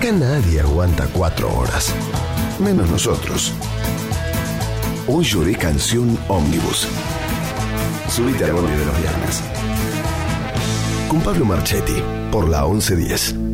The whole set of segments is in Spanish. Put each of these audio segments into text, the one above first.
Acá nadie aguanta cuatro horas, menos nosotros. Hoy lloré canción Omnibus. Subite al bondi de los viernes. Con Pablo Marchetti, por la 1110.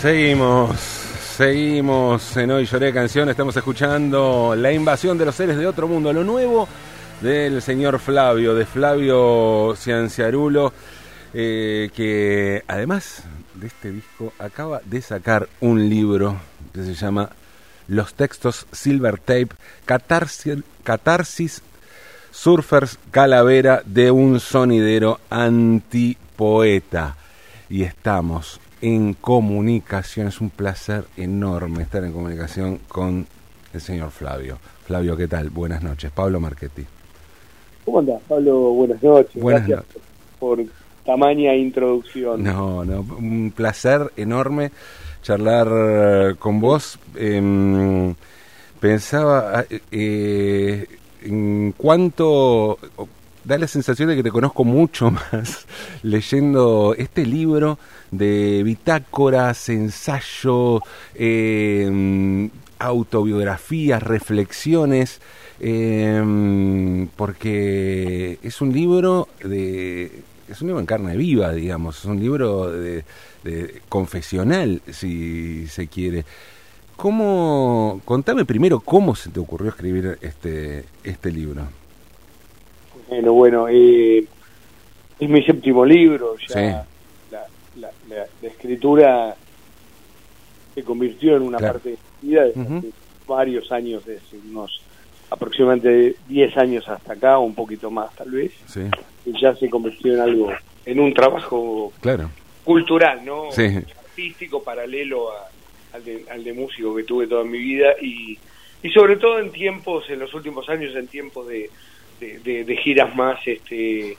Seguimos, seguimos en Hoy Lloré Canción, estamos escuchando La invasión de los seres de otro mundo, lo nuevo del señor Flavio, de Flavio Cianciarulo, eh, que además de este disco acaba de sacar un libro que se llama Los textos Silver Tape, Catarsis, Catarsis Surfers Calavera de un sonidero antipoeta. Y estamos en comunicación. Es un placer enorme estar en comunicación con el señor Flavio. Flavio, ¿qué tal? Buenas noches. Pablo Marchetti. ¿Cómo andás, Pablo? Buenas noches. Buenas Gracias por tamaña introducción. No, no, un placer enorme charlar con vos. Em, pensaba eh, en cuánto da la sensación de que te conozco mucho más leyendo este libro de bitácoras, ensayo, eh, autobiografías, reflexiones, eh, porque es un libro de es un libro en carne viva, digamos, es un libro de, confesional, si se quiere. ¿Cómo, contame primero cómo se te ocurrió escribir este, este libro? Bueno, bueno, eh, es mi séptimo libro, ya la, escritura se convirtió en una parte de mi vida desde hace varios años, desde unos aproximadamente 10 años hasta acá, un poquito más tal vez, y ya se convirtió en algo, en un trabajo claro. cultural, ¿no? Artístico, paralelo al, de, al de músico que tuve toda mi vida. Y, y sobre todo en tiempos, en los últimos años, en tiempos de de, giras más este,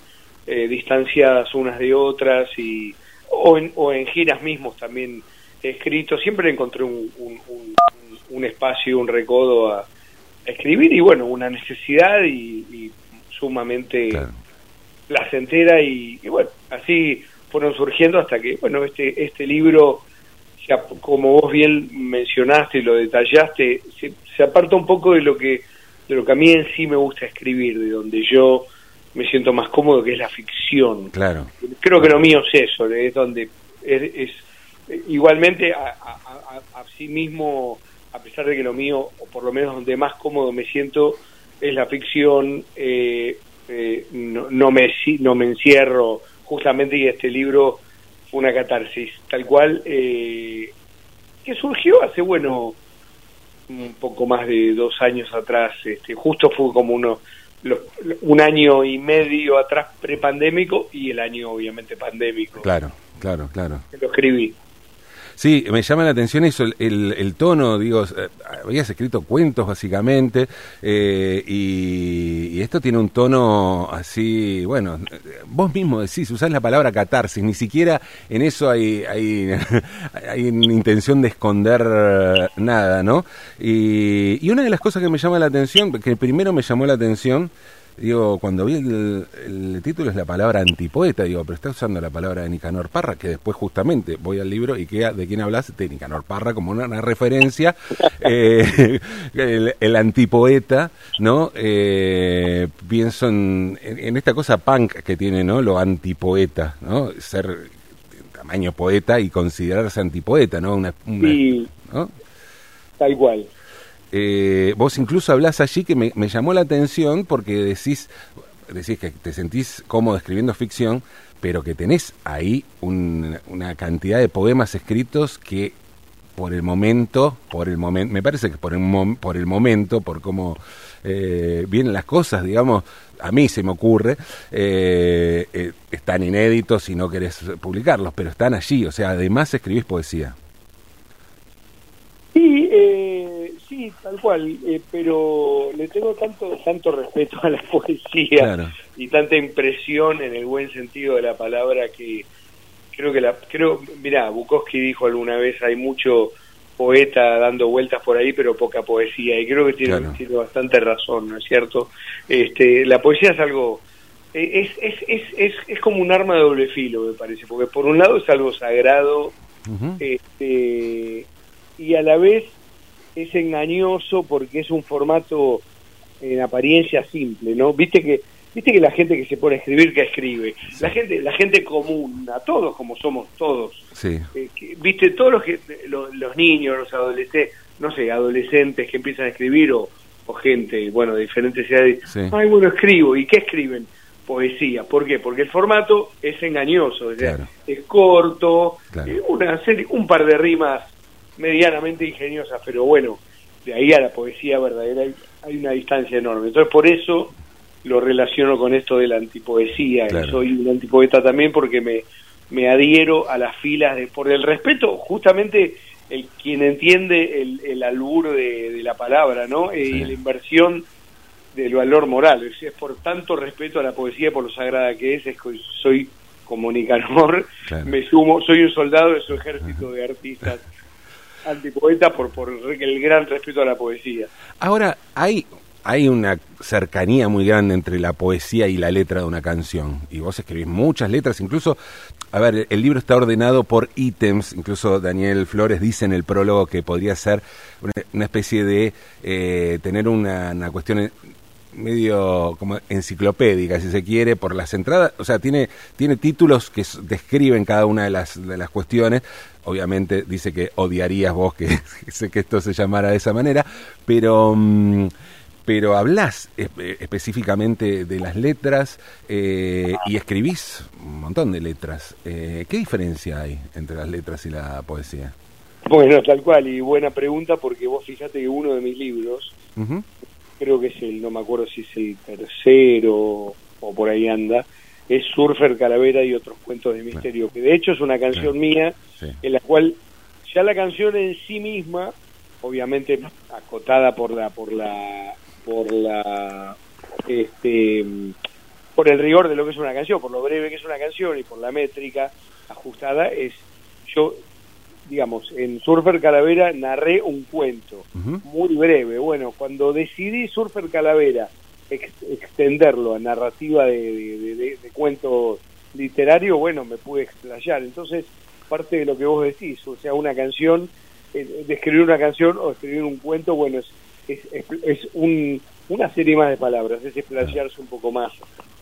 eh, distanciadas unas de otras y o en, o en giras mismos también escrito. Siempre encontré un, un, espacio un recodo a, escribir y bueno una necesidad y, sumamente placentera y, bueno así fueron surgiendo hasta que bueno este este libro como vos bien mencionaste y lo detallaste se, se aparta un poco de lo que de lo que a mí en sí me gusta escribir, de donde yo me siento más cómodo, que es la ficción. Claro. Creo que lo mío es eso, es donde es, igualmente a, sí mismo, a pesar de que lo mío, o por lo menos donde más cómodo me siento, es la ficción, eh, eh, no, me, no me encierro justamente y este libro fue una catarsis, tal cual, que surgió hace, bueno, un poco más de dos años atrás, este, justo fue como uno, un año y medio atrás prepandémico y el año obviamente pandémico. Claro, claro, claro. Lo escribí. Sí, me llama la atención eso, el, el, tono, digo, eh, habías escrito cuentos básicamente, eh, y, esto tiene un tono así, bueno, vos mismo decís, usás la palabra catarsis, ni siquiera en eso hay, hay, hay intención de esconder nada, ¿no? Y, y una de las cosas que me llama la atención, que primero me llamó la atención, Digo, cuando vi el, título es la palabra antipoeta, digo, pero está usando la palabra de Nicanor Parra, que después justamente voy al libro y queda de quién hablas, de Nicanor Parra, como una, referencia, eh, el, antipoeta, ¿no? Eh, pienso en, esta cosa punk que tiene, ¿no? Lo antipoeta, ¿no? Ser tamaño poeta y considerarse antipoeta, ¿no? Una, sí, ¿no? tal cual. Eh, vos incluso hablás allí que me, llamó la atención porque decís, decís que te sentís cómodo escribiendo ficción, pero que tenés ahí una cantidad de poemas escritos que por el momento, por el momento, me parece que por el, por el momento, por cómo eh, vienen las cosas, digamos, a mí se me ocurre, eh, están inéditos y no querés publicarlos, pero están allí, o sea, además escribís poesía. Sí, sí, tal cual, eh, pero le tengo tanto tanto respeto a la poesía y tanta impresión en el buen sentido de la palabra que creo que la creo, mira, Bukowski dijo alguna vez hay mucho poeta dando vueltas por ahí, pero poca poesía y creo que tiene, tiene bastante razón, ¿no es cierto? Este, la poesía es algo es, es, es, es, es como un arma de doble filo, me parece, porque por un lado es algo sagrado, este y a la vez es engañoso porque es un formato en apariencia simple, ¿no? Viste que viste que la gente que se pone a escribir que escribe, la gente la gente común, a todos como somos todos, sí. Eh, viste todos los que los, niños, los adolescentes, no sé, adolescentes que empiezan a escribir o, o gente, bueno, de diferentes edades, ay, bueno, escribo, ¿y qué escriben? Poesía, ¿por qué? Porque el formato es engañoso, es corto, eh, una serie, un par de rimas medianamente ingeniosa, pero bueno, de ahí a la poesía verdadera hay, una distancia enorme. Entonces por eso lo relaciono con esto de la antipoesía. soy un antipoeta también porque me, me adhiero a las filas de, por el respeto, justamente el quien entiende el, el albur de, la palabra, ¿no? Eh, la inversión del valor moral. Es, por tanto respeto a la poesía, por lo sagrada que es, es que soy como Nicanor, me sumo, soy un soldado de su ejército de artistas antipoeta por, por el gran respeto a la poesía. Ahora, hay, hay una cercanía muy grande entre la poesía y la letra de una canción. Y vos escribís muchas letras, incluso, a ver, el libro está ordenado por ítems, incluso Daniel Flores dice en el prólogo que podría ser una, especie de eh, tener una, una cuestión medio como enciclopédica, si se quiere, por las entradas, o sea, tiene, tiene títulos que describen cada una de las, de las cuestiones. Obviamente dice que odiarías vos que, sé que esto se llamara de esa manera, pero, mm, pero hablas específicamente de las letras eh, y escribís un montón de letras. Eh, ¿Qué diferencia hay entre las letras y la poesía? Bueno, tal cual, y buena pregunta porque vos fíjate que uno de mis libros, creo que es el, no me acuerdo si es el tercero o por ahí anda, es Surfer Calavera y otros cuentos de misterio, que de hecho es una canción mía en la cual ya la canción en sí misma, obviamente acotada por la por la por la este por el rigor de lo que es una canción, por lo breve que es una canción y por la métrica ajustada es yo digamos, en Surfer Calavera narré un cuento muy breve. Bueno, cuando decidí Surfer Calavera extenderlo a narrativa de, cuentos literarios, bueno, me pude explayar. Entonces, parte de lo que vos decís, o sea, una canción, eh, de escribir una canción o escribir un cuento, bueno, es, es, es un, una serie más de palabras, es explayarse un poco más.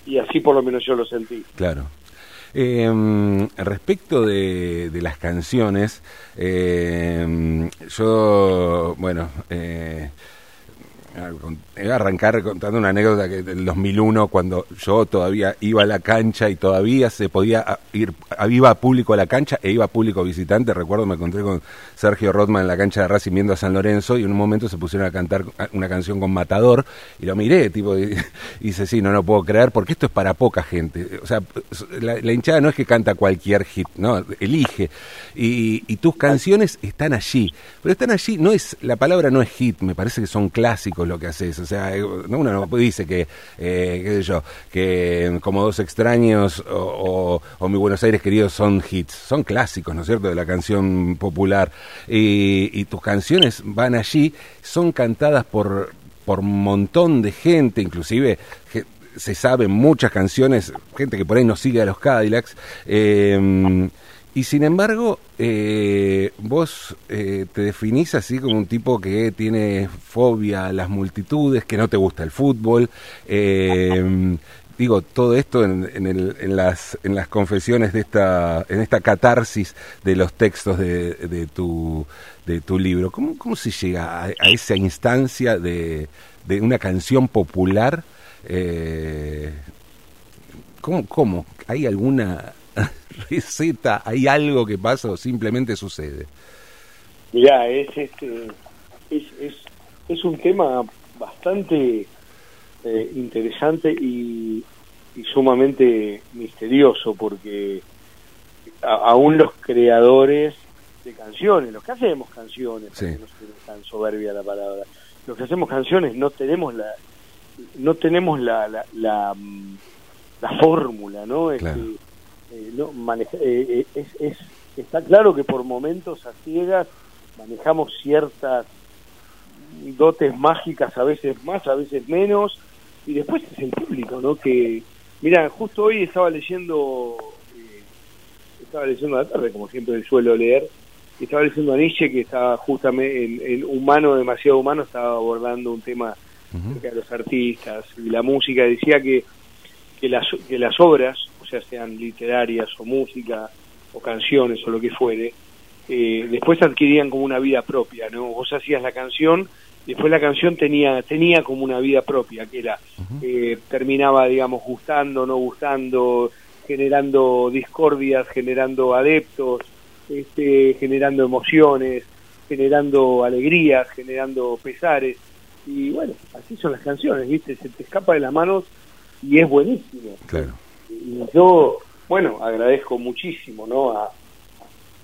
Y así por lo menos yo lo sentí. Claro. Eh, respecto de, las canciones, em, yo, bueno, eh, a arrancar contando una anécdota que del 2001 cuando yo todavía iba a la cancha y todavía se podía ir iba público a la cancha e iba público visitante. Recuerdo me encontré con Sergio Rodman en la cancha de Racing viendo a San Lorenzo y en un momento se pusieron a cantar una canción con Matador y lo miré tipo dice sí no no puedo creer porque esto es para poca gente o sea la, hinchada no es que canta cualquier hit no elige. Y, y tus canciones están allí pero están allí no es la palabra no es hit me parece que son clásicos lo que haces. O sea, eh, uno no dice que, eh, qué sé yo, que como dos extraños o, o, Mi Buenos Aires queridos son hits. Son clásicos, ¿no es cierto?, de la canción popular. Y, tus canciones van allí, son cantadas por, por montón de gente, inclusive se saben muchas canciones, gente que por ahí no sigue a los Cadillacs. Eh, y sin embargo, eh, vos eh, te definís así como un tipo que tiene fobia a las multitudes, que no te gusta el fútbol. Eh, digo, todo esto en, en, las, en las confesiones de esta, en esta catarsis de los textos de, de, tu, de tu libro. ¿Cómo, cómo se llega a, esa instancia de, de, una canción popular? ¿cómo, ¿Cómo? ¿Hay alguna receta? ¿Hay algo que pasa o simplemente sucede? Mirá, es, este, es, es, es un tema bastante eh, interesante y, sumamente misterioso porque aún los creadores de canciones, los que hacemos canciones, no es tan soberbia la palabra, los que hacemos canciones no tenemos la no tenemos la la, la, mm, fórmula, ¿no? Este, eh, no eh, eh, es, está claro que por momentos a ciegas manejamos ciertas dotes mágicas a veces más a veces menos y después es el público no que mira justo hoy estaba leyendo estaba leyendo a la tarde como siempre suelo leer y estaba leyendo a Nietzsche que estaba justamente en, humano demasiado humano estaba abordando un tema de los artistas y la música decía que que las que las obras sea sean literarias o música o canciones o lo que fuere, eh, después adquirían como una vida propia, ¿no? Vos hacías la canción, después la canción tenía tenía como una vida propia, que era eh, terminaba, digamos, gustando, no gustando, generando discordias, generando adeptos, este, generando emociones, generando alegrías, generando pesares. Y bueno, así son las canciones, ¿viste? Se te escapa de las manos y es buenísimo. Claro y yo, bueno, agradezco muchísimo, ¿no? A,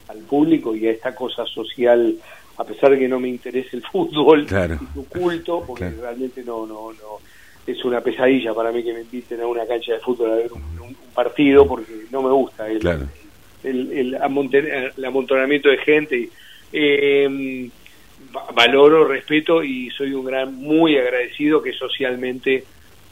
al público y a esta cosa social, a pesar de que no me interese el fútbol y su culto, porque realmente no, no, no, es una pesadilla para mí que me inviten a una cancha de fútbol a ver un, partido, porque no me gusta el, el, el, amontonamiento de gente. Eh, valoro, respeto y soy un gran, muy agradecido que socialmente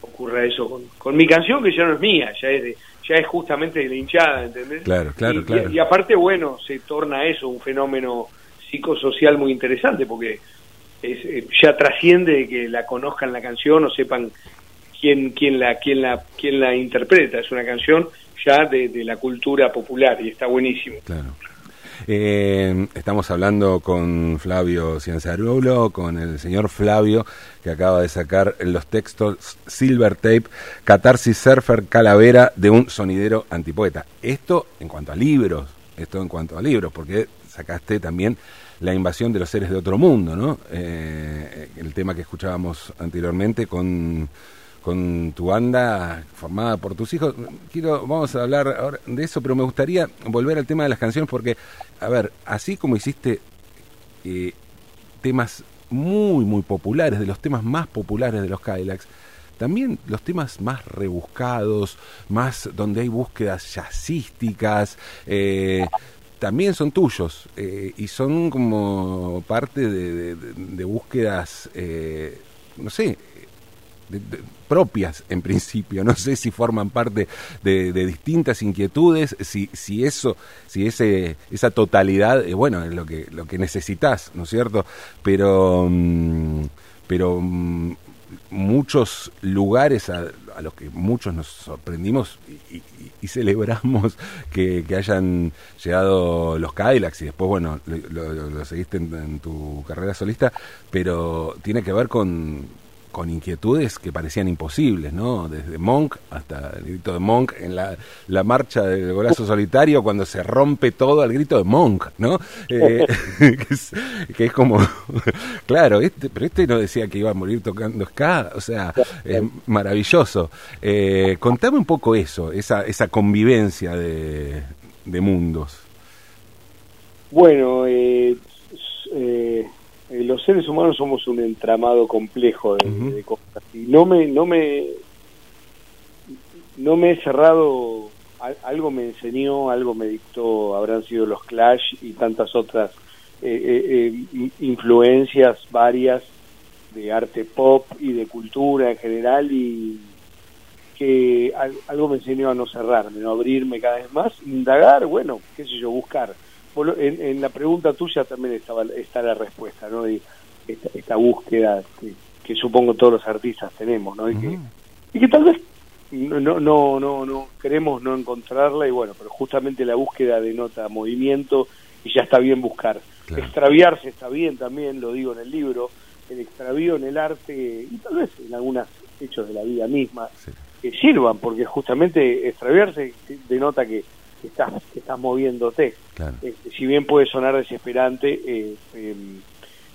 ocurra eso con, con mi canción que ya no es mía, ya es de, ya es justamente de la hinchada, ¿entendés? Claro, claro, y, claro. Y, aparte, bueno, se torna eso un fenómeno psicosocial muy interesante porque es, eh, ya trasciende que la conozcan la canción o sepan quién quién la quién la quién la interpreta, es una canción ya de, de la cultura popular y está buenísimo. Claro. Eh, estamos hablando con Flavio Cienzarulo, con el señor Flavio, que acaba de sacar los textos Silver Tape, Catarsis Surfer Calavera de un sonidero antipoeta. Esto en cuanto a libros, esto en cuanto a libros, porque sacaste también la invasión de los seres de otro mundo, ¿no? Eh, el tema que escuchábamos anteriormente con con tu banda formada por tus hijos. Quiero, vamos a hablar ahora de eso, pero me gustaría volver al tema de las canciones porque, a ver, así como hiciste eh, temas muy, muy populares, de los temas más populares de los Cadillacs, también los temas más rebuscados, más donde hay búsquedas jazzísticas, eh, también son tuyos eh, y son como parte de, de búsquedas, no sé, propias en principio. No sé si forman parte de, distintas inquietudes, si, si eso, si ese, esa totalidad, eh, bueno, es lo que, lo que necesitas, ¿no es cierto? Pero, mm, pero mm, muchos lugares a, los que muchos nos sorprendimos y, celebramos que, hayan llegado los Cadillacs y después, bueno, lo, seguiste en, tu carrera solista, pero tiene que ver con con inquietudes que parecían imposibles, ¿no? Desde Monk hasta el grito de Monk en la, la marcha del golazo solitario, cuando se rompe todo al grito de Monk, ¿no? Eh, que, es, como, claro, este, pero este no decía que iba a morir tocando ska, o sea, maravilloso. Eh, contame un poco eso, esa, esa convivencia de, de mundos. Bueno, eh, eh eh, los seres humanos somos un entramado complejo de, cosas. Y no me no me no me he cerrado algo me enseñó algo me dictó habrán sido los Clash y tantas otras eh, eh, influencias varias de arte pop y de cultura en general y que algo me enseñó a no cerrarme, no abrirme cada vez más, indagar, bueno, qué sé yo, buscar en, la pregunta tuya también estaba, está la respuesta, ¿no? Y esta, búsqueda que, supongo todos los artistas tenemos, ¿no? Y, que, y que tal vez no, no, no, no, queremos no encontrarla y bueno, pero justamente la búsqueda denota movimiento y ya está bien buscar. Extraviarse está bien también, lo digo en el libro, el extravío en el arte y tal vez en algunos hechos de la vida misma que sirvan, porque justamente extraviarse denota que que estás, que estás moviéndote. Este, si bien puede sonar desesperante, eh, em,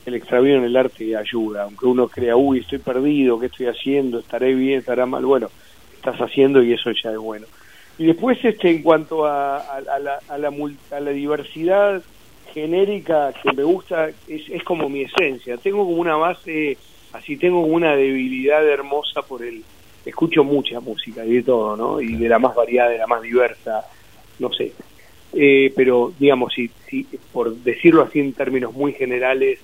el extravío en el arte ayuda, aunque uno crea, uy, estoy perdido, ¿qué estoy haciendo? ¿Estaré bien? ¿Estará mal? Bueno, estás haciendo y eso ya es bueno. Y después, este, en cuanto a, la, a, la, a la diversidad genérica que me gusta, es, es como mi esencia. Tengo como una base, así tengo como una debilidad hermosa por el... Escucho mucha música y de todo, ¿no? Y de la más variada, de la más diversa no sé. Eh, pero digamos, si, si, por decirlo así en términos muy generales,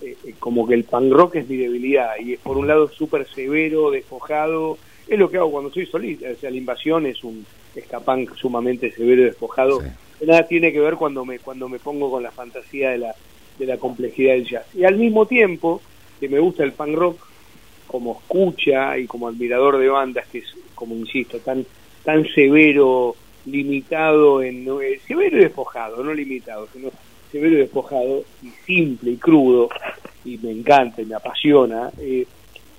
eh, eh, como que el punk rock es mi debilidad y es por un lado súper severo, despojado, es lo que hago cuando estoy solista, o sea, la invasión es un escapán sumamente severo y despojado, nada tiene que ver cuando me, cuando me pongo con la fantasía de la, de la complejidad del jazz. Y al mismo tiempo que me gusta el punk rock, como escucha y como admirador de bandas, que es, como insisto, tan, tan severo, limitado en eh, severo y despojado, no limitado, sino severo y despojado y simple y crudo y me encanta y me apasiona. Eh,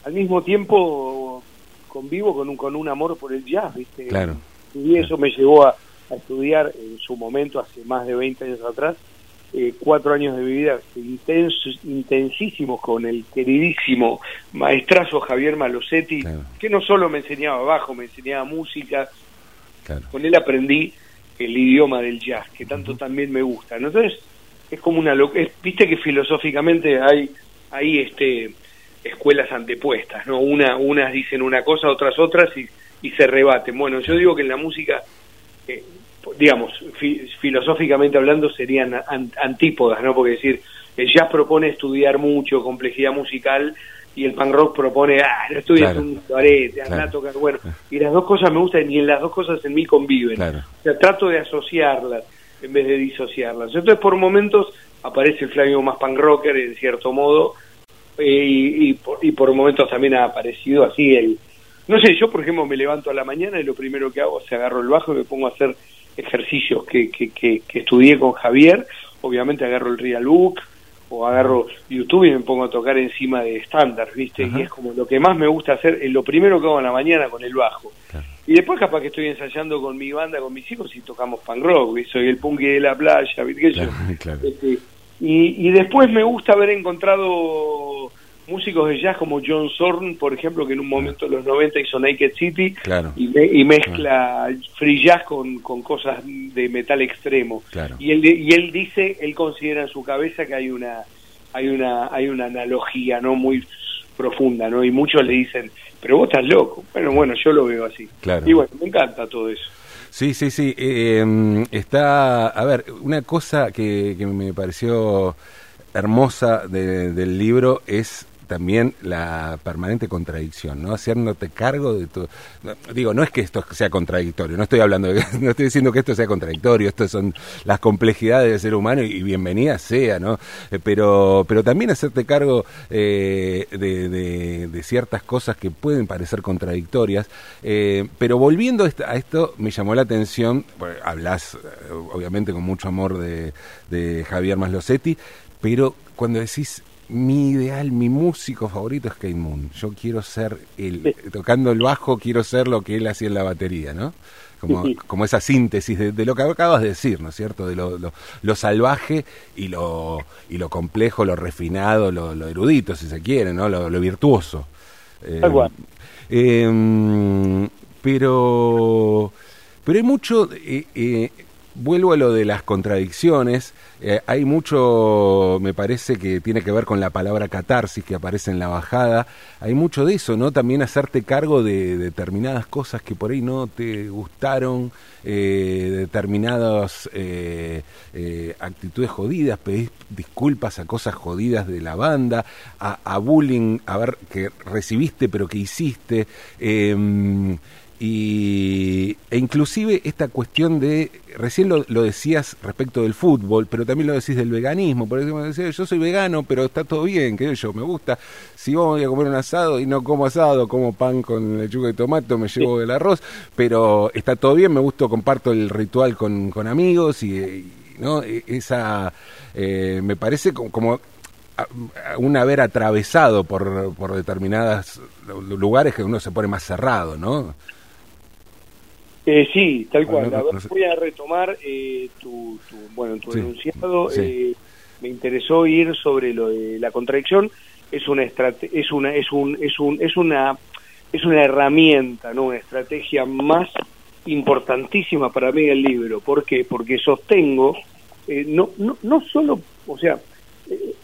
al mismo tiempo convivo con un con un amor por el jazz, ¿viste? Claro. Y eso me llevó a, estudiar en su momento, hace más de 20 años atrás, eh, cuatro años de mi vida intensos, intensísimos con el queridísimo maestrazo Javier Malosetti, que no solo me enseñaba bajo, me enseñaba música, con él aprendí el idioma del jazz, que tanto también me gusta. Entonces, es como una... Es, Viste que filosóficamente hay, hay este, escuelas antepuestas, ¿no? Una, unas dicen una cosa, otras otras, y, y se rebaten. Bueno, yo digo que en la música... Eh, digamos, filosóficamente hablando serían antípodas, ¿no? Porque decir, el jazz propone estudiar mucho, complejidad musical, y el punk rock propone, ah, no estudias un arete, anda a tocar, bueno, y las dos cosas me gustan y en las dos cosas en mí conviven. O sea, trato de asociarlas en vez de disociarlas. Entonces, por momentos aparece el Flavio más punk rocker, en cierto modo, eh, y, y, por, momentos también ha aparecido así el... No sé, yo por ejemplo me levanto a la mañana y lo primero que hago es agarro el bajo y me pongo a hacer ejercicios que, que, que, que estudié con Javier, obviamente agarro el real book, o agarro YouTube y me pongo a tocar encima de estándar, ¿viste? Y es como lo que más me gusta hacer, es lo primero que hago en la mañana con el bajo. Y después capaz que estoy ensayando con mi banda, con mis hijos y tocamos punk rock, soy el punky de la playa, ¿viste? Este, y, y después me gusta haber encontrado músicos de jazz como John Zorn, por ejemplo, que en un momento en los 90 hizo Naked City y, mezcla free jazz con, con, cosas de metal extremo. Y, él, y él dice, él considera en su cabeza que hay una hay una hay una analogía no muy profunda, ¿no? Y muchos le dicen, pero vos estás loco. Bueno, bueno, yo lo veo así. Y bueno, me encanta todo eso. Sí, sí, sí. Eh, em, está, a ver, una cosa que, que me pareció hermosa del libro es también la permanente contradicción, ¿no? Haciéndote cargo de tu... Digo, no es que esto sea contradictorio, no estoy hablando de... No estoy diciendo que esto sea contradictorio, esto son las complejidades del ser humano y, bienvenida sea, ¿no? Eh, pero, pero también hacerte cargo eh, de, ciertas cosas que pueden parecer contradictorias. Eh, pero volviendo a esto, me llamó la atención, hablas obviamente con mucho amor de, de Javier Maslosetti, pero cuando decís mi ideal, mi músico favorito es Kate Moon. Yo quiero ser, el, tocando el bajo, quiero ser lo que él hacía en la batería, ¿no? Como, como esa síntesis de, lo que acabas de decir, ¿no es cierto? De lo, lo, salvaje y lo, y lo complejo, lo refinado, lo, erudito, si se quiere, ¿no? Lo, virtuoso. Eh, eh, pero, pero hay mucho... Eh, eh vuelvo a lo de las contradicciones. Eh, hay mucho, me parece que tiene que ver con la palabra catarsis que aparece en la bajada. Hay mucho de eso, ¿no? También hacerte cargo de, determinadas cosas que por ahí no te gustaron, eh, determinadas eh, actitudes jodidas, pedís disculpas a cosas jodidas de la banda, a, a bullying, a ver que recibiste pero que hiciste. Y, e inclusive esta cuestión de, recién lo, decías respecto del fútbol, pero también lo decís del veganismo, por ejemplo, decía, yo soy vegano, pero está todo bien, que yo, me gusta, si voy a comer un asado y no como asado, como pan con lechuga y tomate, me llevo el arroz, pero está todo bien, me gusta, comparto el ritual con, con amigos y, no e, esa, eh, me parece como, como un haber atravesado por, por determinados lugares que uno se pone más cerrado, ¿no? Eh, sí, tal cual. Voy a retomar eh, tu, bueno, tu enunciado. Eh, me interesó ir sobre lo de la contradicción. Es una es una es un es un es una es una herramienta, no una estrategia más importantísima para mí el libro. ¿Por qué? Porque sostengo eh, no, no no solo, o sea,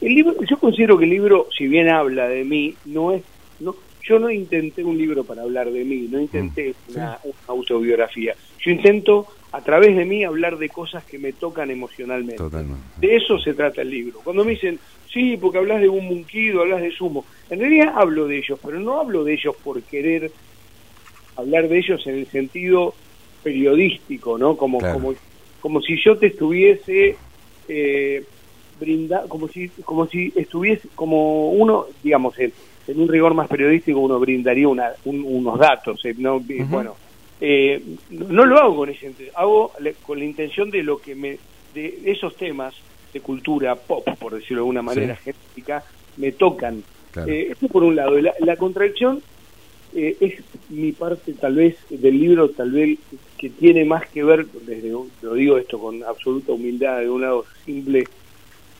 el libro yo considero que el libro si bien habla de mí no es no yo no intenté un libro para hablar de mí, no intenté mm. una, autobiografía. Yo intento, a través de mí, hablar de cosas que me tocan emocionalmente. De eso se trata el libro. Cuando me dicen, sí, porque hablas de un munquido, hablas de sumo, en realidad hablo de ellos, pero no hablo de ellos por querer hablar de ellos en el sentido periodístico, ¿no? Como, como, como si yo te estuviese... Eh, como si como si estuviese como uno digamos el, en un rigor más periodístico uno brindaría una, unos datos. Eh, no, Bueno, eh, no lo hago con ese hago con la intención de lo que me de esos temas de cultura pop, por decirlo de alguna manera genérica, me tocan. Eh, esto por un lado. La, contradicción es mi parte tal vez del libro, tal vez que tiene más que ver, desde lo digo esto con absoluta humildad, de un lado simple,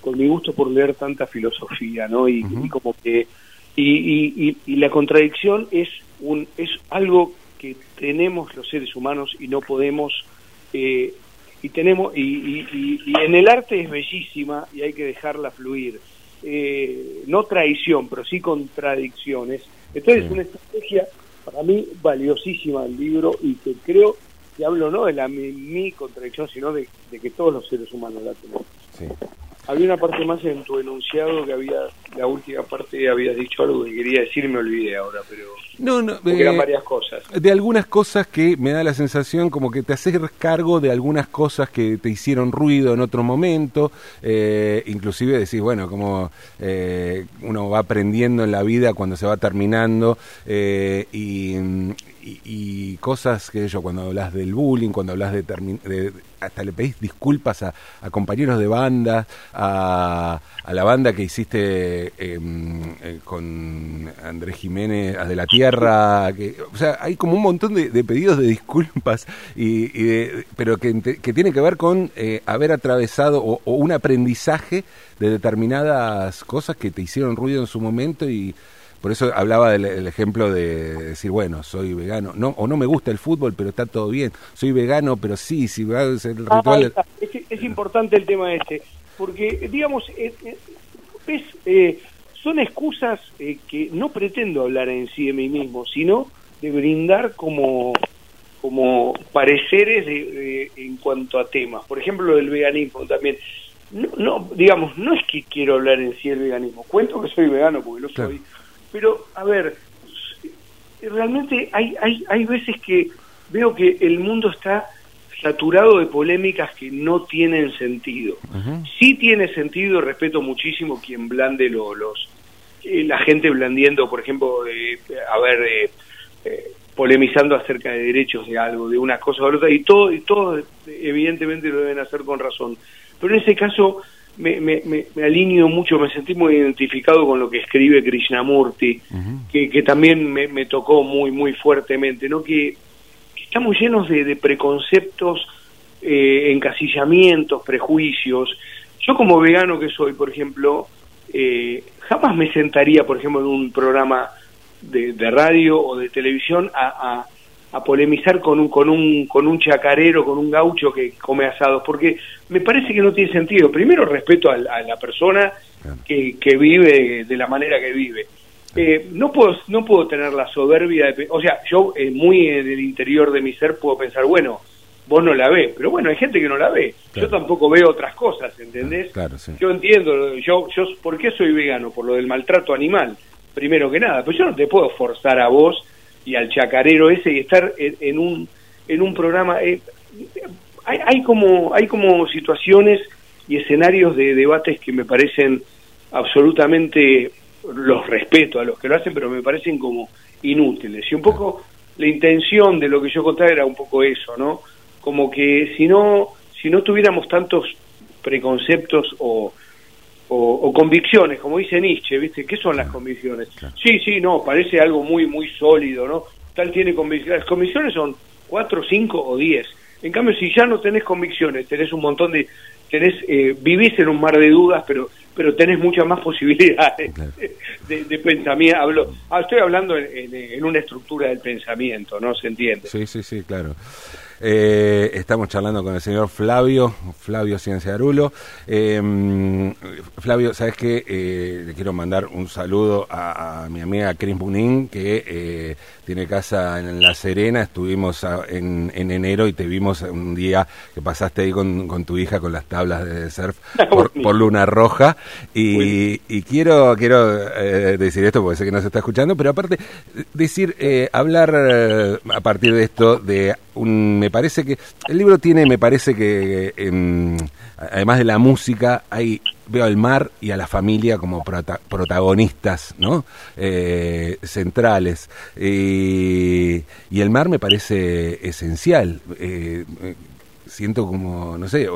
con mi gusto por leer tanta filosofía, ¿no? y como que y, y, la contradicción es, un, es algo que tenemos los seres humanos y no podemos... Eh, y tenemos y, y, en el arte es bellísima y hay que dejarla fluir. Eh, no traición pero sí contradicciones. Entonces es una estrategia para mí valiosísima el libro y que creo que hablo no de la mi, contradicción sino de, de, que todos los seres humanos la tenemos. Sí. Había una parte más en tu enunciado que había, la última parte habías dicho algo que quería decir, me olvidé ahora, pero... No, no, eran eh, varias cosas. De algunas cosas que me da la sensación como que te haces cargo de algunas cosas que te hicieron ruido en otro momento, eh, inclusive decís, bueno, como eh, uno va aprendiendo en la vida cuando se va terminando y, y, cosas que yo, cuando hablas del bullying, cuando hablas de, de hasta le pedís disculpas a, compañeros de banda, a, la banda que hiciste em, eh, con Andrés Jiménez, a de la Tierra, que, o sea, hay como un montón de, pedidos de disculpas, y, pero que, tiene que ver con eh, haber atravesado o, o un aprendizaje de determinadas cosas que te hicieron ruido en su momento y por eso hablaba del ejemplo de decir, bueno, soy vegano, no o no me gusta el fútbol, pero está todo bien. Soy vegano, pero sí, si es el ah, ritual. es, importante el tema este, porque, digamos, eh, son excusas eh, que no pretendo hablar en sí de mí mismo, sino de brindar como como pareceres en cuanto a temas. Por ejemplo, lo del veganismo también. No, no, digamos, no es que quiero hablar en sí del veganismo. Cuento que soy vegano porque lo soy pero, a ver, realmente hay, hay, hay veces que veo que el mundo está saturado de polémicas que no tienen sentido. Sí tiene sentido, respeto muchísimo quien blande los... Eh, la gente blandiendo, por ejemplo, eh, a ver, eh, polemizando acerca de derechos de algo, de una cosa o otra, y todo, y todo evidentemente lo deben hacer con razón. Pero en ese caso me, me, me, alineo mucho, me sentí muy identificado con lo que escribe Krishnamurti, que, que también me, me, tocó muy, muy fuertemente, ¿no? Que, estamos llenos de, preconceptos, eh, encasillamientos, prejuicios. Yo como vegano que soy, por ejemplo, eh, jamás me sentaría, por ejemplo, en un programa de, de radio o de televisión a, a polemizar con un, con un, con un chacarero, con un gaucho que come asados, porque me parece que no tiene sentido. Primero, respeto a, la persona que, que, vive de la manera que vive. Eh, no puedo no puedo tener la soberbia de, o sea yo eh, muy en el interior de mi ser puedo pensar bueno vos no la ves pero bueno hay gente que no la ve. Yo tampoco veo otras cosas ¿entendés? yo entiendo yo yo por qué soy vegano por lo del maltrato animal primero que nada. Pero yo no te puedo forzar a vos y al chacarero ese y estar en, un en un programa eh, hay, hay como hay como situaciones y escenarios de debates que me parecen absolutamente los respeto a los que lo hacen pero me parecen como inútiles. Y un poco la intención de lo que yo contaba era un poco eso no como que si no si no tuviéramos tantos preconceptos o o, convicciones, como dice Nietzsche, ¿viste? ¿Qué son las convicciones? Sí, sí, no, parece algo muy, muy sólido, ¿no? Tal tiene convicciones. Las convicciones son cuatro, cinco o diez. En cambio, si ya no tenés convicciones, tenés un montón de... tenés eh, Vivís en un mar de dudas, pero pero tenés muchas más posibilidades de, pensamiento. Hablo, ah, estoy hablando en, en, una estructura del pensamiento, ¿no? ¿Se entiende? Sí, sí, sí, claro. Eh, estamos charlando con el señor Flavio, Flavio Cienciarulo. Eh, Flavio, ¿sabes qué? Eh, le quiero mandar un saludo a, mi amiga Cris Bunin, que eh, tiene casa en La Serena. Estuvimos en, enero y te vimos un día que pasaste ahí con, tu hija con las tablas de surf por, Luna Roja. Y, quiero, quiero decir esto porque sé que no se está escuchando, pero aparte, decir, hablar a partir de esto de un me parece que el libro tiene, me parece que em, además de la música, hay veo al mar y a la familia como protagonistas, ¿no? Eh, centrales. y el mar me parece esencial. Eh, siento como, no sé,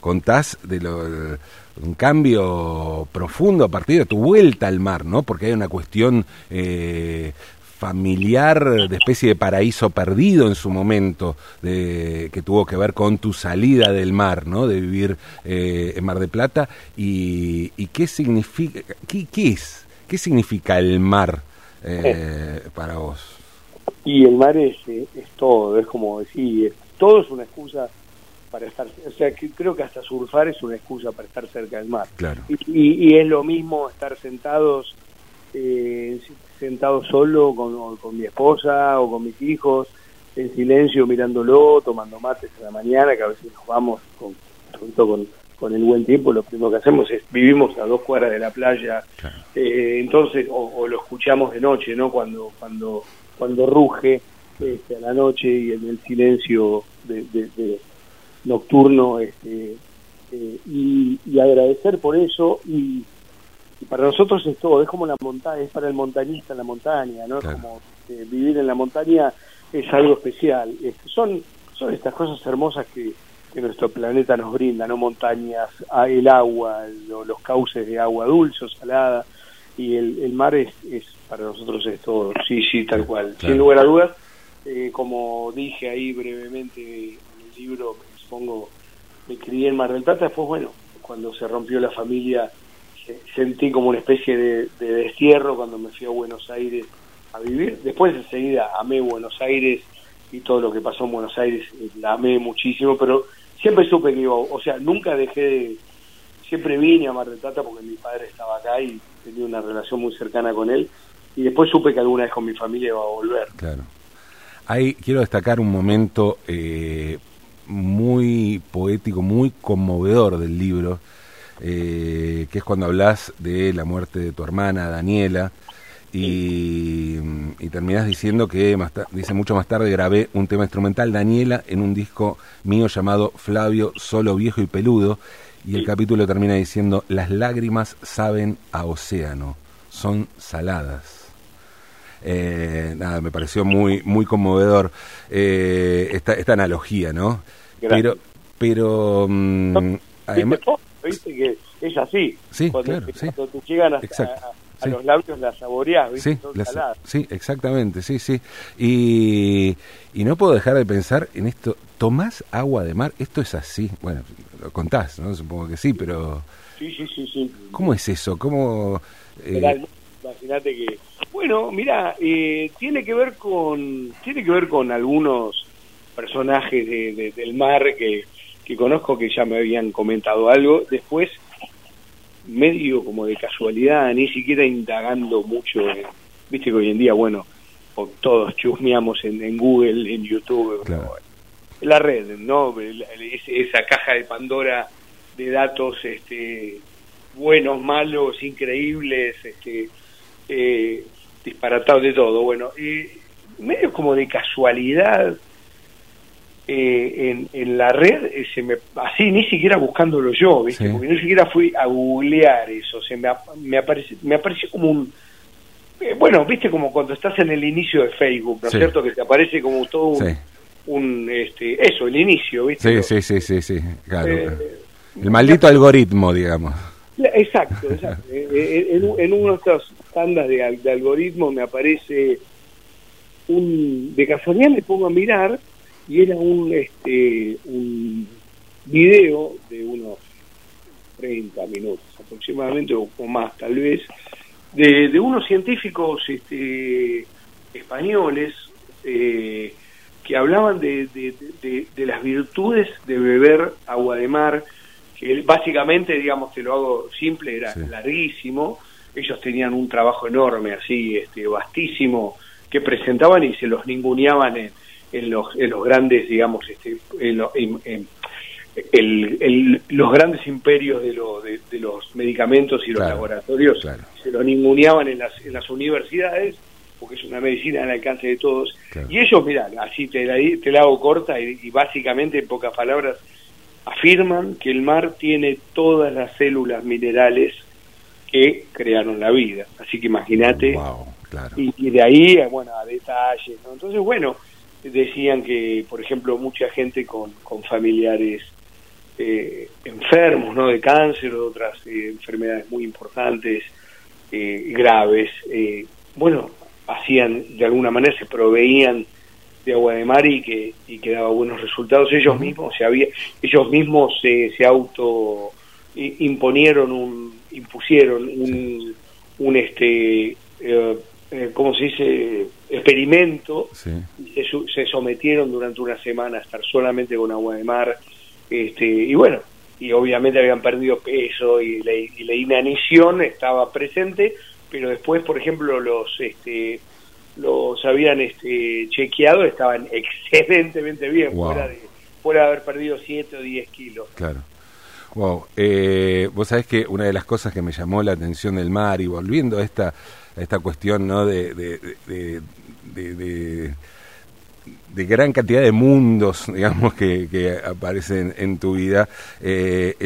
contás de lo, un cambio profundo a partir de tu vuelta al mar, ¿no? Porque hay una cuestión eh, familiar, de especie de paraíso perdido en su momento, de, que tuvo que ver con tu salida del mar, ¿no? De vivir eh, en Mar de Plata. Y, qué significa, qué, es, qué significa el mar eh, para vos? Y el mar es, es todo, es como decir, todo es una excusa para estar, o sea, que creo que hasta surfar es una excusa para estar cerca del mar. Claro. Y, y es lo mismo estar sentados eh, sentado solo con, con, mi esposa o con mis hijos, en silencio mirándolo, tomando mates en la mañana, que a veces nos vamos con, con, con el buen tiempo, lo primero que hacemos es vivimos a dos cuadras de la playa, eh, entonces, o, lo escuchamos de noche, ¿no? Cuando, cuando, cuando ruge este, a la noche y en el silencio de, nocturno, este, eh, y, y agradecer por eso y y para nosotros es todo, es como la montaña, es para el montañista la montaña, ¿no? Como eh, vivir en la montaña es algo especial. son, son estas cosas hermosas que, que nuestro planeta nos brinda, ¿no? Montañas, el agua, los cauces de agua dulce o salada, y el, el mar es, es, para nosotros es todo, sí, sí, tal cual. Sin lugar a dudas, eh, como dije ahí brevemente en el libro, me expongo, me crié en Mar del Plata, después, bueno, cuando se rompió la familia sentí como una especie de, destierro cuando me fui a Buenos Aires a vivir. Después enseguida amé Buenos Aires y todo lo que pasó en Buenos Aires eh, la amé muchísimo, pero siempre supe que iba, o sea, nunca dejé de, siempre vine a Mar del Plata porque mi padre estaba acá y tenía una relación muy cercana con él y después supe que alguna vez con mi familia iba a volver. Claro. Ahí quiero destacar un momento eh, muy poético, muy conmovedor del libro, eh, que es cuando hablas de la muerte de tu hermana Daniela y, y terminás diciendo que dice mucho más tarde grabé un tema instrumental Daniela en un disco mío llamado Flavio solo viejo y peludo y el capítulo termina diciendo las lágrimas saben a océano son saladas eh, nada me pareció muy muy conmovedor eh, esta, esta analogía no pero pero mm, además viste que es así. Sí, cuando, claro, cuando te llegan a, a, los labios la saboreás, ¿viste? Sí, exactamente, sí, sí. Y, y no puedo dejar de pensar en esto, ¿tomás agua de mar? Esto es así, bueno, lo contás, ¿no? Supongo que sí, pero... Sí, sí, sí, sí. ¿Cómo es eso? ¿Cómo...? Eh... Imagínate que... Bueno, mira, eh, tiene que ver con tiene que ver con algunos personajes de, del mar que, que conozco que ya me habían comentado algo. Después, medio como de casualidad, ni siquiera indagando mucho. Viste que hoy en día, bueno, todos chusmeamos en, en Google, en YouTube, en la red, ¿no? Esa caja de Pandora de datos este, buenos, malos, increíbles, este, eh, disparatados de todo. Bueno, y medio como de casualidad eh, en, en, la red, eh, se me, así ni siquiera buscándolo yo, ¿viste? porque ni siquiera fui a googlear eso, se me, me, aparece, me apareció como un... Eh, bueno, viste como cuando estás en el inicio de Facebook, ¿no es cierto? Que te aparece como todo un, un, este, eso, el inicio, ¿viste? Sí, sí, sí, sí, claro. el maldito algoritmo, digamos. Exacto, exacto. en, en, uno de estos tandas de, de algoritmo me aparece un... De casualidad le pongo a mirar y era un, este, un video de unos 30 minutos aproximadamente o, más tal vez de, de unos científicos este, españoles eh, que hablaban de, de, de, las virtudes de beber agua de mar que básicamente digamos que lo hago simple era larguísimo. Ellos tenían un trabajo enorme así este vastísimo que presentaban y se los ninguneaban en en los, en los grandes, digamos, este, en, el, los grandes imperios de, lo, de, los medicamentos y los laboratorios se lo ninguneaban en las, en las universidades porque es una medicina al alcance de todos. Y ellos, mira, así te la, te la hago corta y, básicamente en pocas palabras afirman que el mar tiene todas las células minerales que crearon la vida. Así que imagínate. y, de ahí, bueno, a detalles. Entonces, bueno, decían que, por ejemplo, mucha gente con, con familiares eh, enfermos, ¿no? De cáncer o de otras eh, enfermedades muy importantes, eh, graves, bueno, hacían, de alguna manera se proveían de agua de mar y que, y que daba buenos resultados. Ellos mismos se había, ellos mismos se, se auto imponieron un, impusieron un, un este eh, ¿cómo se dice?, experimento, se, se, sometieron durante una semana a estar solamente con agua de mar, este, y bueno, y obviamente habían perdido peso y la, y la inanición estaba presente, pero después, por ejemplo, los este, los habían este, chequeado, estaban excelentemente bien, fuera, de, fuera de haber perdido 7 o 10 kilos. Claro. Wow, eh, vos sabés que una de las cosas que me llamó la atención del mar y volviendo a esta esta cuestión ¿no? de, de, de, gran cantidad de mundos, digamos, que, que aparecen en tu vida. Eh,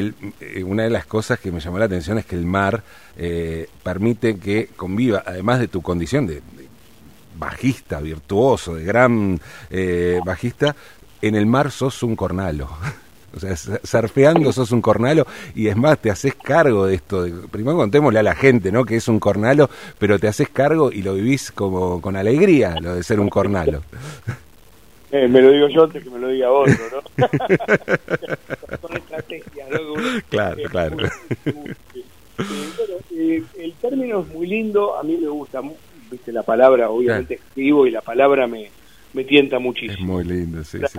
eh, una de las cosas que me llamó la atención es que el mar eh, permite que conviva, además de tu condición de, bajista, virtuoso, de gran bajista, en el mar sos un cornalo. O sea, surfeando sos un cornalo y es más, te haces cargo de esto. primero contémosle a la gente, ¿no? Que es un cornalo, pero te haces cargo y lo vivís como con alegría, lo de ser un cornalo. Eh, me lo digo yo antes que me lo diga otro, ¿no? Son estrategias, ¿no? Claro, claro. Eh, el término es muy lindo, a mí me gusta, viste, la palabra, obviamente escribo y la palabra me, me tienta muchísimo. Es muy lindo, sí, sí.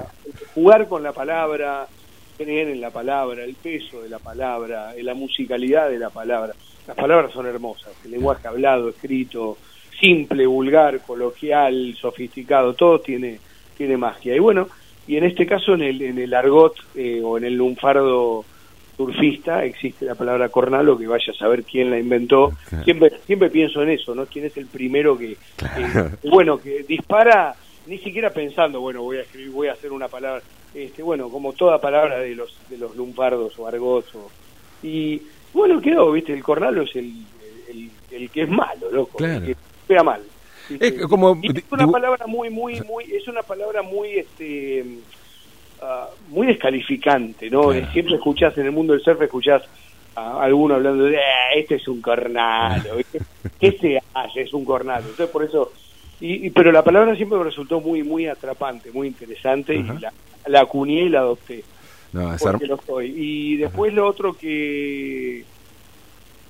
Jugar con la palabra, creer en la palabra, el peso de la palabra, la musicalidad de la palabra. Las palabras son hermosas, el lenguaje hablado, escrito, simple, vulgar, coloquial, sofisticado, todo tiene, tiene magia. Y bueno, y en este caso en el, en el argot eh, o en el lunfardo surfista existe la palabra cornalo, que vaya a saber quién la inventó. Siempre, siempre pienso en eso, ¿no? ¿Quién es el primero que, bueno, que dispara ni siquiera pensando, bueno, voy a escribir, voy a hacer una palabra, este, bueno, como toda palabra de los de los lumpardos o argots y bueno, quedó, viste, el cornalo es el, el, que es malo, loco, el que pega mal. Es como es una palabra muy muy muy es una palabra muy este uh, muy descalificante, ¿no? Siempre escuchás en el mundo del surf escuchás a alguno hablando de, ah, este es un cornalo, ¿qué se hace? Es un cornalo. Entonces por eso, y, pero la palabra siempre me resultó muy, muy atrapante, muy interesante y la, la acuñé y la adopté. No, porque lo soy. Y después lo otro que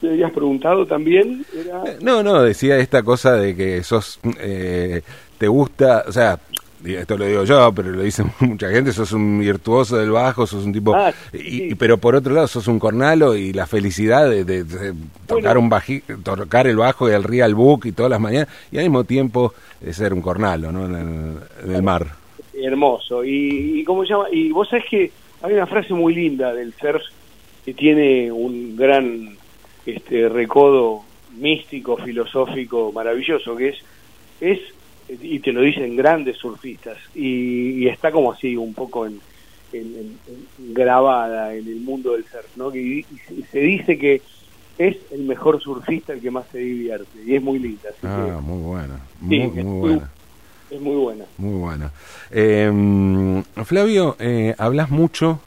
me habías preguntado también era... Eh, no, no, decía esta cosa de que sos, eh, te gusta, o sea, esto lo digo yo, pero lo dice mucha gente, sos un virtuoso del bajo, sos un tipo... Ah, y, pero por otro lado, sos un cornalo y la felicidad de, tocar, un baji, tocar el bajo y el real book y todas las mañanas, y al mismo tiempo de ser un cornalo, ¿no? En el, mar. Hermoso. Y, y, ¿cómo se llama? Y vos sabés que hay una frase muy linda del surf que tiene un gran este recodo místico, filosófico, maravilloso, que es, es y te lo dicen grandes surfistas, y, está como así un poco en, grabada en el mundo del surf, ¿no? Y, se dice que es el mejor surfista el que más se divierte, y es muy linda. ah, muy buena, muy, buena. Es muy buena. Muy buena. Em, Flavio, eh, hablas mucho,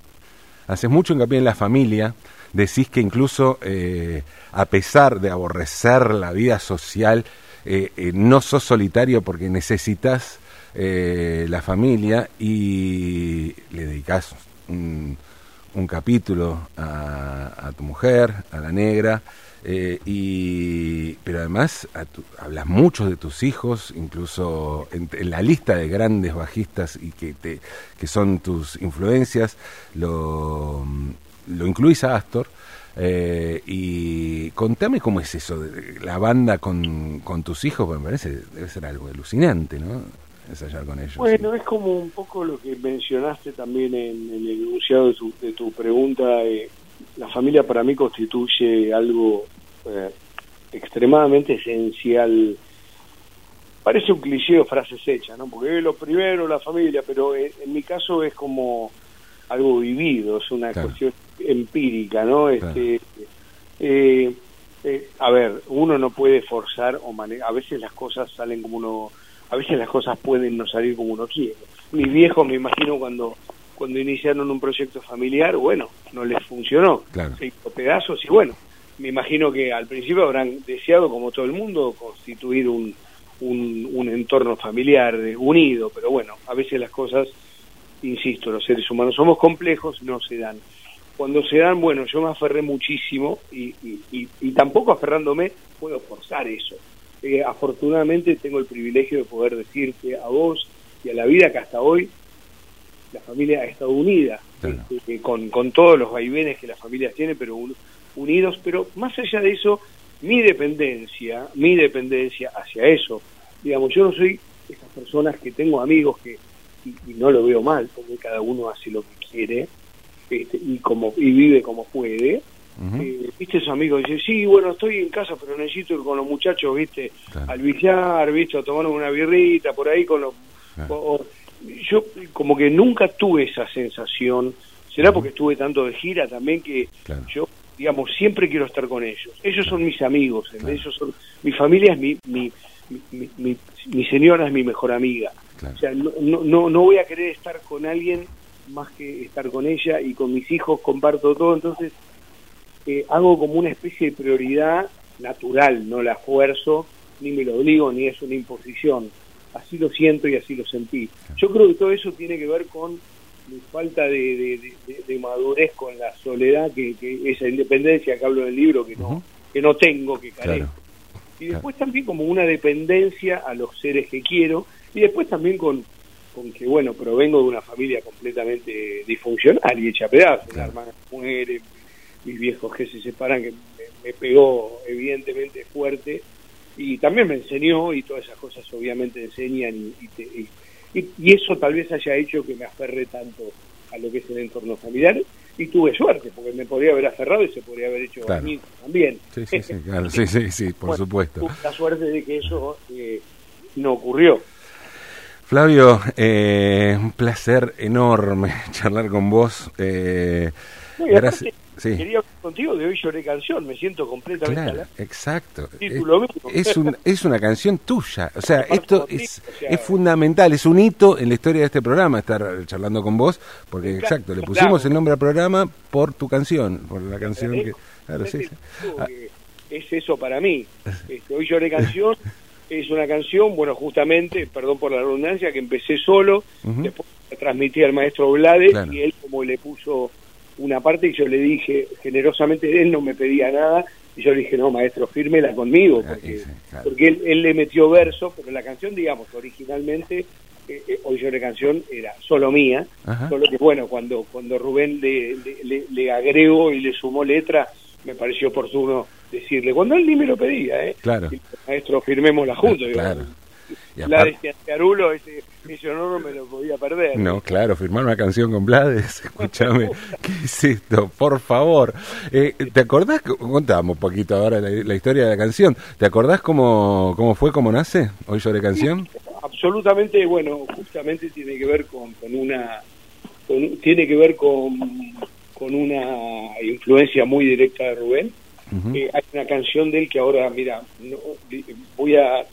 haces mucho hincapié en la familia, decís que incluso eh, a pesar de aborrecer la vida social, eh, eh, no sos solitario porque necesitas la familia y le dedicas un, capítulo a, tu mujer, a la negra, y, pero además hablas mucho de tus hijos, incluso en, la lista de grandes bajistas y que, te, que son tus influencias, lo, lo incluís a Astor. Eh, y contame cómo es eso, de la banda con, con tus hijos, me parece debe ser algo alucinante, ¿no? Ensayar con ellos. Bueno, es como un poco lo que mencionaste también en, el enunciado de tu, de tu pregunta. Eh, la familia para mí constituye algo eh, extremadamente esencial. Parece un cliché o frases hechas, ¿no? Porque lo primero, la familia, pero en, mi caso es como algo vivido, es una cuestión empírica, ¿no? Este, eh, eh, a ver, uno no puede forzar o manejar, a veces las cosas salen como uno, a veces las cosas pueden no salir como uno quiere. Mis viejos, me imagino, cuando cuando iniciaron un proyecto familiar, bueno, no les funcionó, se hizo pedazos y bueno, me imagino que al principio habrán deseado, como todo el mundo, constituir un, un, un entorno familiar unido, pero bueno, a veces las cosas, insisto, los seres humanos somos complejos, no se dan cuando se dan, bueno, yo me aferré muchísimo y, y, tampoco aferrándome puedo forzar eso. Eh, afortunadamente tengo el privilegio de poder decirte a vos y a la vida que hasta hoy la familia ha estado unida, este, con, con todos los vaivenes que las familias tienen, pero unidos, pero más allá de eso, mi dependencia, mi dependencia hacia eso, digamos, yo no soy esas personas que tengo amigos que, y no lo veo mal, porque cada uno hace lo que quiere, este, y como y vive como puede. Eh, viste sus amigos dice sí bueno estoy en casa pero necesito ir con los muchachos viste al billar viste a tomar una birrita por ahí con los yo como que nunca tuve esa sensación. Será porque estuve tanto de gira también que yo digamos siempre quiero estar con ellos. Ellos son mis amigos ellos son mi familia es mi mi, mi, mi, señora es mi mejor amiga. O sea no, no no voy a querer estar con alguien más que estar con ella y con mis hijos comparto todo, entonces eh, hago como una especie de prioridad natural, no la esfuerzo, ni me lo obligo, ni es una imposición. Así lo siento y así lo sentí. Yo creo que todo eso tiene que ver con mi falta de, de, madurez con la soledad, que, esa independencia que hablo del libro que no, que no tengo, que carezco. Y después también como una dependencia a los seres que quiero, y después también con, con que, bueno, provengo de una familia completamente disfuncional y hecha pedazos. Claro. hermana muere, mis viejos que se separan, que me, pegó evidentemente fuerte y también me enseñó y todas esas cosas obviamente enseñan y, y, eso tal vez haya hecho que me aferre tanto a lo que es el entorno familiar y tuve suerte porque me podría haber aferrado y se podría haber hecho a mí también. Sí, sí, sí, claro. sí, sí, sí, por supuesto. Tuve la suerte de que eso eh, no ocurrió. Flavio, eh, un placer enorme charlar con vos. Eh, gracias. Sí. Quería contigo de hoy lloré canción, me siento completamente claro, exacto. Título es, es, un, es una canción tuya, o sea, esto es, es fundamental, es un hito en la historia de este programa estar charlando con vos, porque exacto, le pusimos el nombre al programa por tu canción, por la canción que... Claro, sí, ah. Es eso para mí. Este, hoy lloré canción es una canción, bueno, justamente, perdón por la redundancia, que empecé solo, después transmití al maestro Blades y él como le puso una parte y yo le dije, generosamente él no me pedía nada, y yo le dije, no, maestro, fírmela conmigo, ah, porque, porque él, le metió verso, pero la canción, digamos, originalmente, eh, eh, Hoy Lloré Canción era solo mía, solo que bueno, cuando, cuando Rubén le, le, le, agregó y le sumó letra, me pareció oportuno decirle, cuando él ni me lo pedía, ¿eh? Claro. maestro, firmemos la junta. Claro. La de Arulo, ese, ese, honor no me lo podía perder. No, claro, firmar una canción con Blades, escúchame, ¿qué es esto? Por favor. Eh, ¿Te acordás? Contamos un poquito ahora la, historia de la canción. ¿Te acordás cómo, cómo fue, cómo nace Hoy sobre canción? absolutamente, bueno, justamente tiene que ver con, con una... tiene que ver con, con una influencia muy directa de Rubén. Eh, hay una canción de él que ahora, mira, no, voy a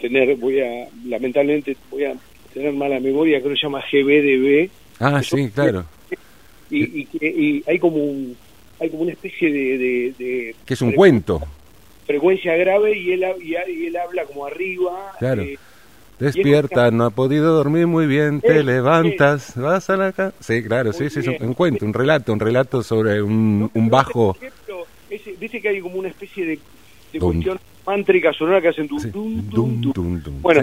tener, voy a, lamentablemente, voy a tener mala memoria, creo que se llama GBDB. Ah, sí, claro. Y, y, hay como un, hay como una especie de... de, que es un cuento. Frecuencia grave y él, y, él habla como arriba. Claro. Eh, Despierta, no ha podido dormir muy bien, te levantas, vas a la casa. Sí, claro, sí, sí, es un, cuento, un relato, un relato sobre un, un bajo. dice que hay como una especie de, de cuestión mántrica sonora que hacen Bueno,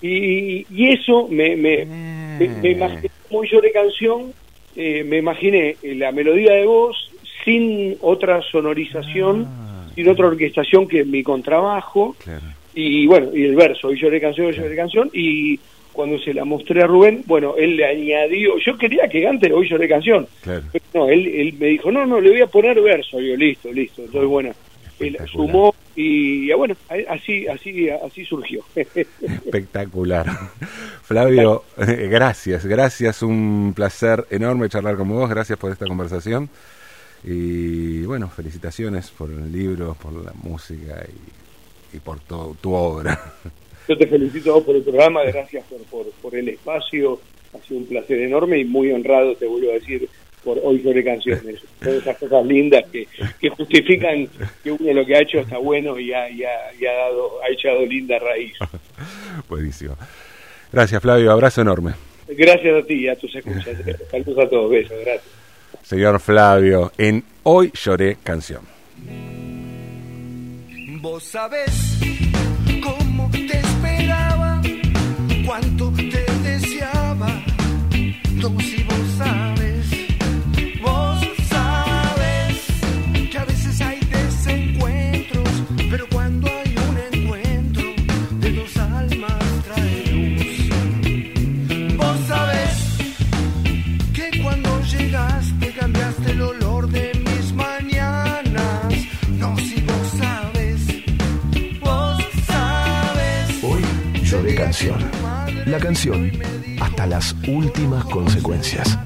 Y, y, eso me, me, me, imaginé como yo de canción, eh, me imaginé la melodía de voz sin otra sonorización, ah. sin otra orquestación que mi contrabajo. Y bueno, y el verso, y lloré canción, lloré canción, y cuando se la mostré a Rubén, bueno, él le añadió, yo quería que cante hoy lloré canción, pero no, él, él me dijo, no, no, le voy a poner verso, yo, listo, listo, entonces bueno, sumó y bueno, así, así, así surgió. Espectacular. Flavio, eh, gracias, gracias, un placer enorme charlar con vos, gracias por esta conversación y bueno, felicitaciones por el libro, por la música y, por tu obra. Yo te felicito a vos por el programa, gracias por, por, por el espacio, ha sido un placer enorme y muy honrado, te vuelvo a decir, por hoy sobre canciones. Todas esas cosas lindas que, que justifican que uno lo que ha hecho está bueno y ha, y ha, dado, ha echado linda raíz. Buenísimo. Gracias, Flavio. Abrazo enorme. Gracias a ti y a tus escuchas. Saludos a todos. Besos. Gracias. Señor Flavio, en Hoy Lloré Canción. Vos sabés cómo te esperaba, cuánto te deseaba. No, si vos sabes. La canción hasta las últimas consecuencias.